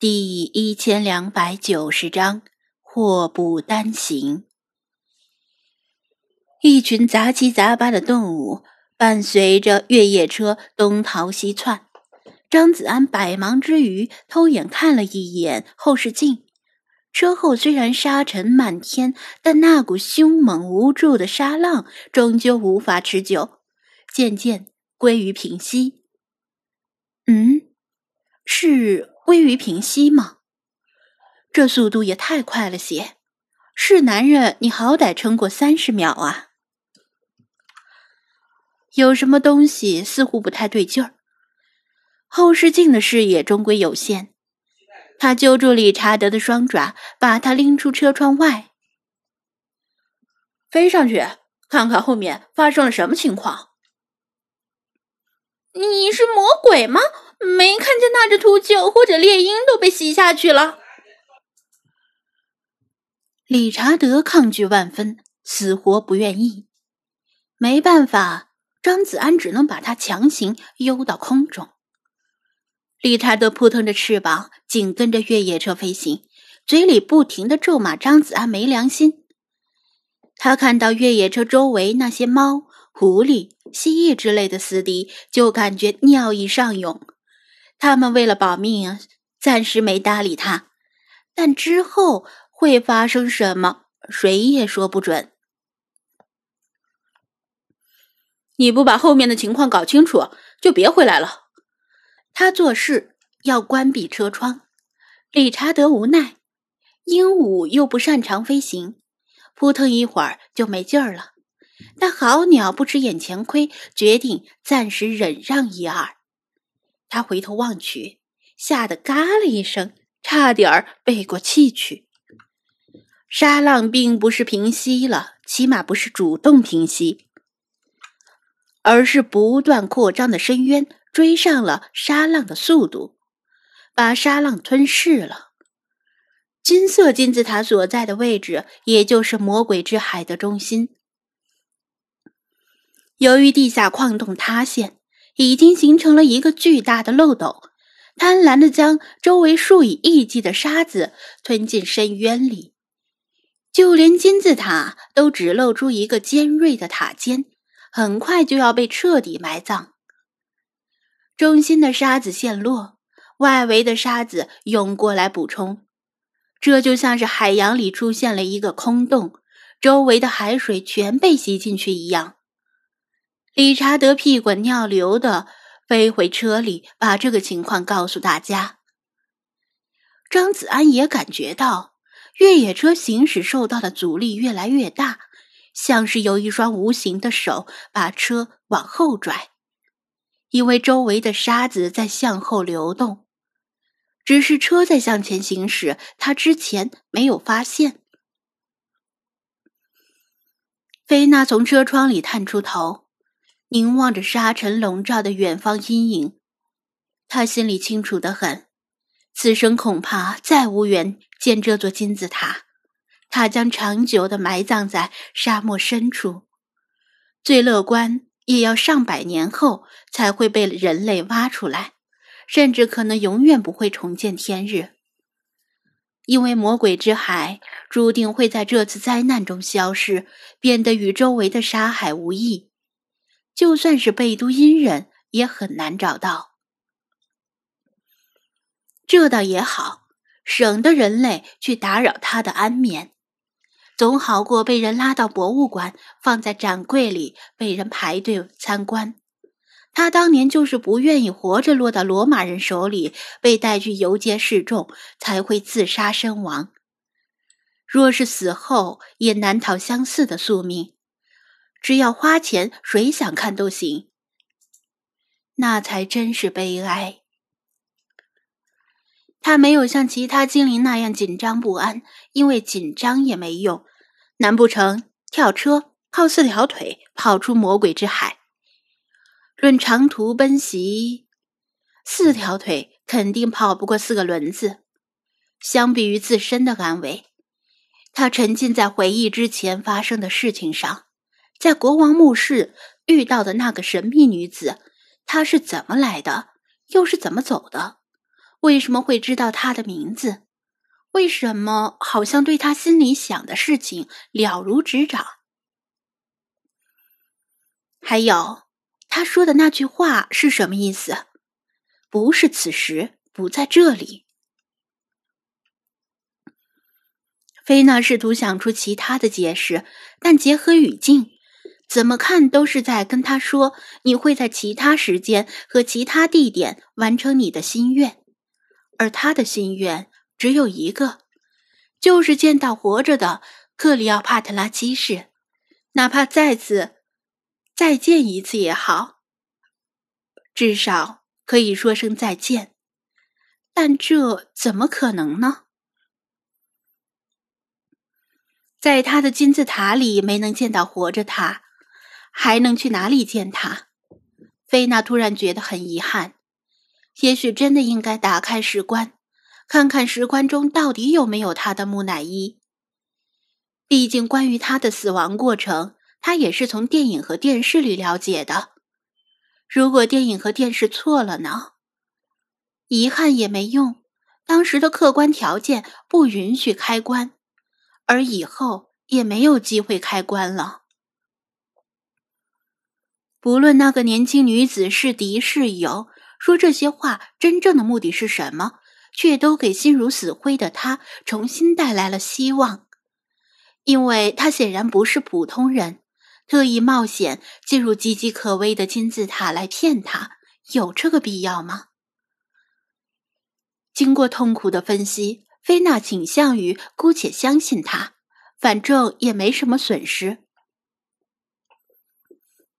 第一千两百九十章祸不单行。一群杂七杂八的动物伴随着越野车东逃西窜。张子安百忙之余，偷眼看了一眼后视镜，车后虽然沙尘漫天，但那股凶猛无助的沙浪终究无法持久，渐渐归于平息。嗯，是。归于平息吗？这速度也太快了些！是男人，你好歹撑过三十秒啊！有什么东西似乎不太对劲儿。后视镜的视野终归有限，他揪住理查德的双爪，把他拎出车窗外，飞上去看看后面发生了什么情况。你是魔鬼吗？没看见那只秃鹫或者猎鹰都被吸下去了。理查德抗拒万分，死活不愿意。没办法，张子安只能把他强行悠到空中。理查德扑腾着翅膀，紧跟着越野车飞行，嘴里不停的咒骂张子安没良心。他看到越野车周围那些猫、狐狸、蜥蜴之类的死敌，就感觉尿意上涌。他们为了保命，暂时没搭理他，但之后会发生什么，谁也说不准。你不把后面的情况搞清楚，就别回来了。他做事要关闭车窗。理查德无奈，鹦鹉又不擅长飞行，扑腾一会儿就没劲儿了。但好鸟不吃眼前亏，决定暂时忍让一二。他回头望去，吓得嘎了一声，差点儿背过气去。沙浪并不是平息了，起码不是主动平息，而是不断扩张的深渊追上了沙浪的速度，把沙浪吞噬了。金色金字塔所在的位置，也就是魔鬼之海的中心。由于地下矿洞塌陷。已经形成了一个巨大的漏斗，贪婪的将周围数以亿计的沙子吞进深渊里，就连金字塔都只露出一个尖锐的塔尖，很快就要被彻底埋葬。中心的沙子陷落，外围的沙子涌过来补充，这就像是海洋里出现了一个空洞，周围的海水全被吸进去一样。理查德屁滚尿流的飞回车里，把这个情况告诉大家。张子安也感觉到越野车行驶受到的阻力越来越大，像是有一双无形的手把车往后拽，因为周围的沙子在向后流动，只是车在向前行驶，他之前没有发现。菲娜从车窗里探出头。凝望着沙尘笼罩的远方阴影，他心里清楚的很，此生恐怕再无缘见这座金字塔，他将长久的埋葬在沙漠深处，最乐观也要上百年后才会被人类挖出来，甚至可能永远不会重见天日，因为魔鬼之海注定会在这次灾难中消失，变得与周围的沙海无异。就算是贝都因人，也很难找到。这倒也好，省得人类去打扰他的安眠，总好过被人拉到博物馆，放在展柜里，被人排队参观。他当年就是不愿意活着落到罗马人手里，被带去游街示众，才会自杀身亡。若是死后，也难逃相似的宿命。只要花钱，谁想看都行。那才真是悲哀。他没有像其他精灵那样紧张不安，因为紧张也没用。难不成跳车靠四条腿跑出魔鬼之海？论长途奔袭，四条腿肯定跑不过四个轮子。相比于自身的安危，他沉浸在回忆之前发生的事情上。在国王墓室遇到的那个神秘女子，她是怎么来的，又是怎么走的？为什么会知道她的名字？为什么好像对她心里想的事情了如指掌？还有，他说的那句话是什么意思？不是此时，不在这里。菲娜试图想出其他的解释，但结合语境，怎么看都是在跟他说：“你会在其他时间和其他地点完成你的心愿。”而他的心愿只有一个，就是见到活着的克里奥帕特拉七世，哪怕再次再见一次也好，至少可以说声再见。但这怎么可能呢？在他的金字塔里没能见到活着他，还能去哪里见他？菲娜突然觉得很遗憾，也许真的应该打开石棺，看看石棺中到底有没有他的木乃伊。毕竟关于他的死亡过程，他也是从电影和电视里了解的。如果电影和电视错了呢？遗憾也没用，当时的客观条件不允许开棺。而以后也没有机会开棺了。不论那个年轻女子是敌是友，说这些话真正的目的是什么，却都给心如死灰的他重新带来了希望。因为他显然不是普通人，特意冒险进入岌岌可危的金字塔来骗他，有这个必要吗？经过痛苦的分析。菲娜倾向于姑且相信他，反正也没什么损失。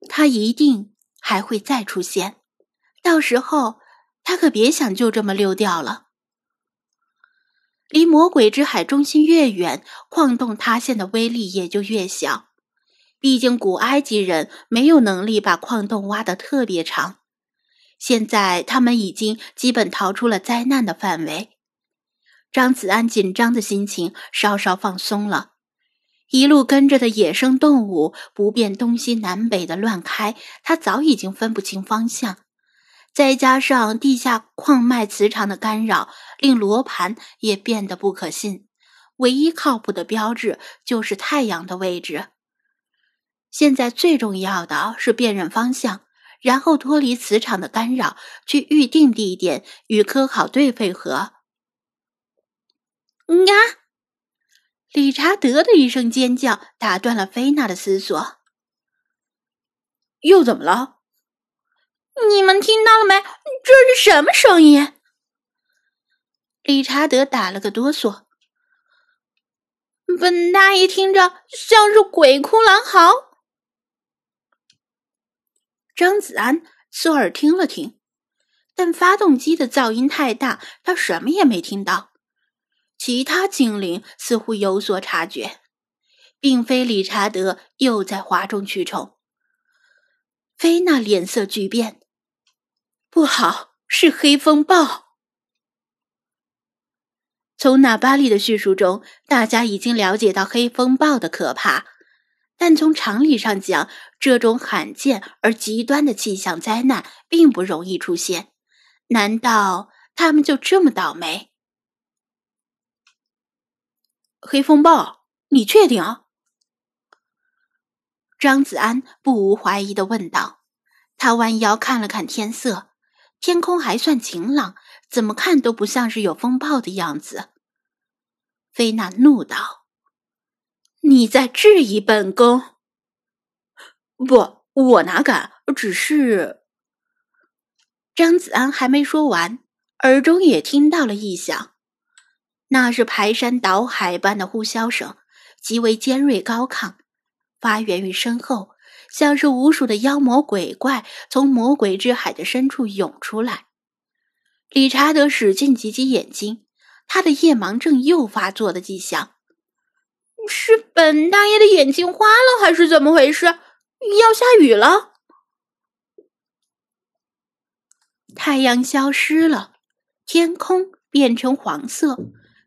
他一定还会再出现，到时候他可别想就这么溜掉了。离魔鬼之海中心越远，矿洞塌陷的威力也就越小。毕竟古埃及人没有能力把矿洞挖得特别长，现在他们已经基本逃出了灾难的范围。张子安紧张的心情稍稍放松了，一路跟着的野生动物不辨东西南北的乱开，他早已经分不清方向。再加上地下矿脉磁场的干扰，令罗盘也变得不可信。唯一靠谱的标志就是太阳的位置。现在最重要的是辨认方向，然后脱离磁场的干扰，去预定地点，与科考队会合。呀！理查德的一声尖叫打断了菲娜的思索。又怎么了？你们听到了没？这是什么声音？理查德打了个哆嗦。本大爷听着像是鬼哭狼嚎。张子安侧耳听了听，但发动机的噪音太大，他什么也没听到。其他精灵似乎有所察觉，并非理查德又在哗众取宠。菲娜脸色巨变，不好，是黑风暴。从纳巴利的叙述中，大家已经了解到黑风暴的可怕，但从常理上讲，这种罕见而极端的气象灾难并不容易出现。难道他们就这么倒霉？黑风暴，你确定？张子安不无怀疑的问道。他弯腰看了看天色，天空还算晴朗，怎么看都不像是有风暴的样子。菲娜怒道：“你在质疑本宫？不，我哪敢？只是……”张子安还没说完，耳中也听到了异响。那是排山倒海般的呼啸声，极为尖锐高亢，发源于身后，像是无数的妖魔鬼怪从魔鬼之海的深处涌出来。理查德使劲挤挤眼睛，他的夜盲症又发作的迹象。是本大爷的眼睛花了，还是怎么回事？要下雨了？太阳消失了，天空变成黄色。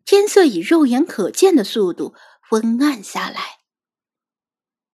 天色以肉眼可见的速度昏暗下来。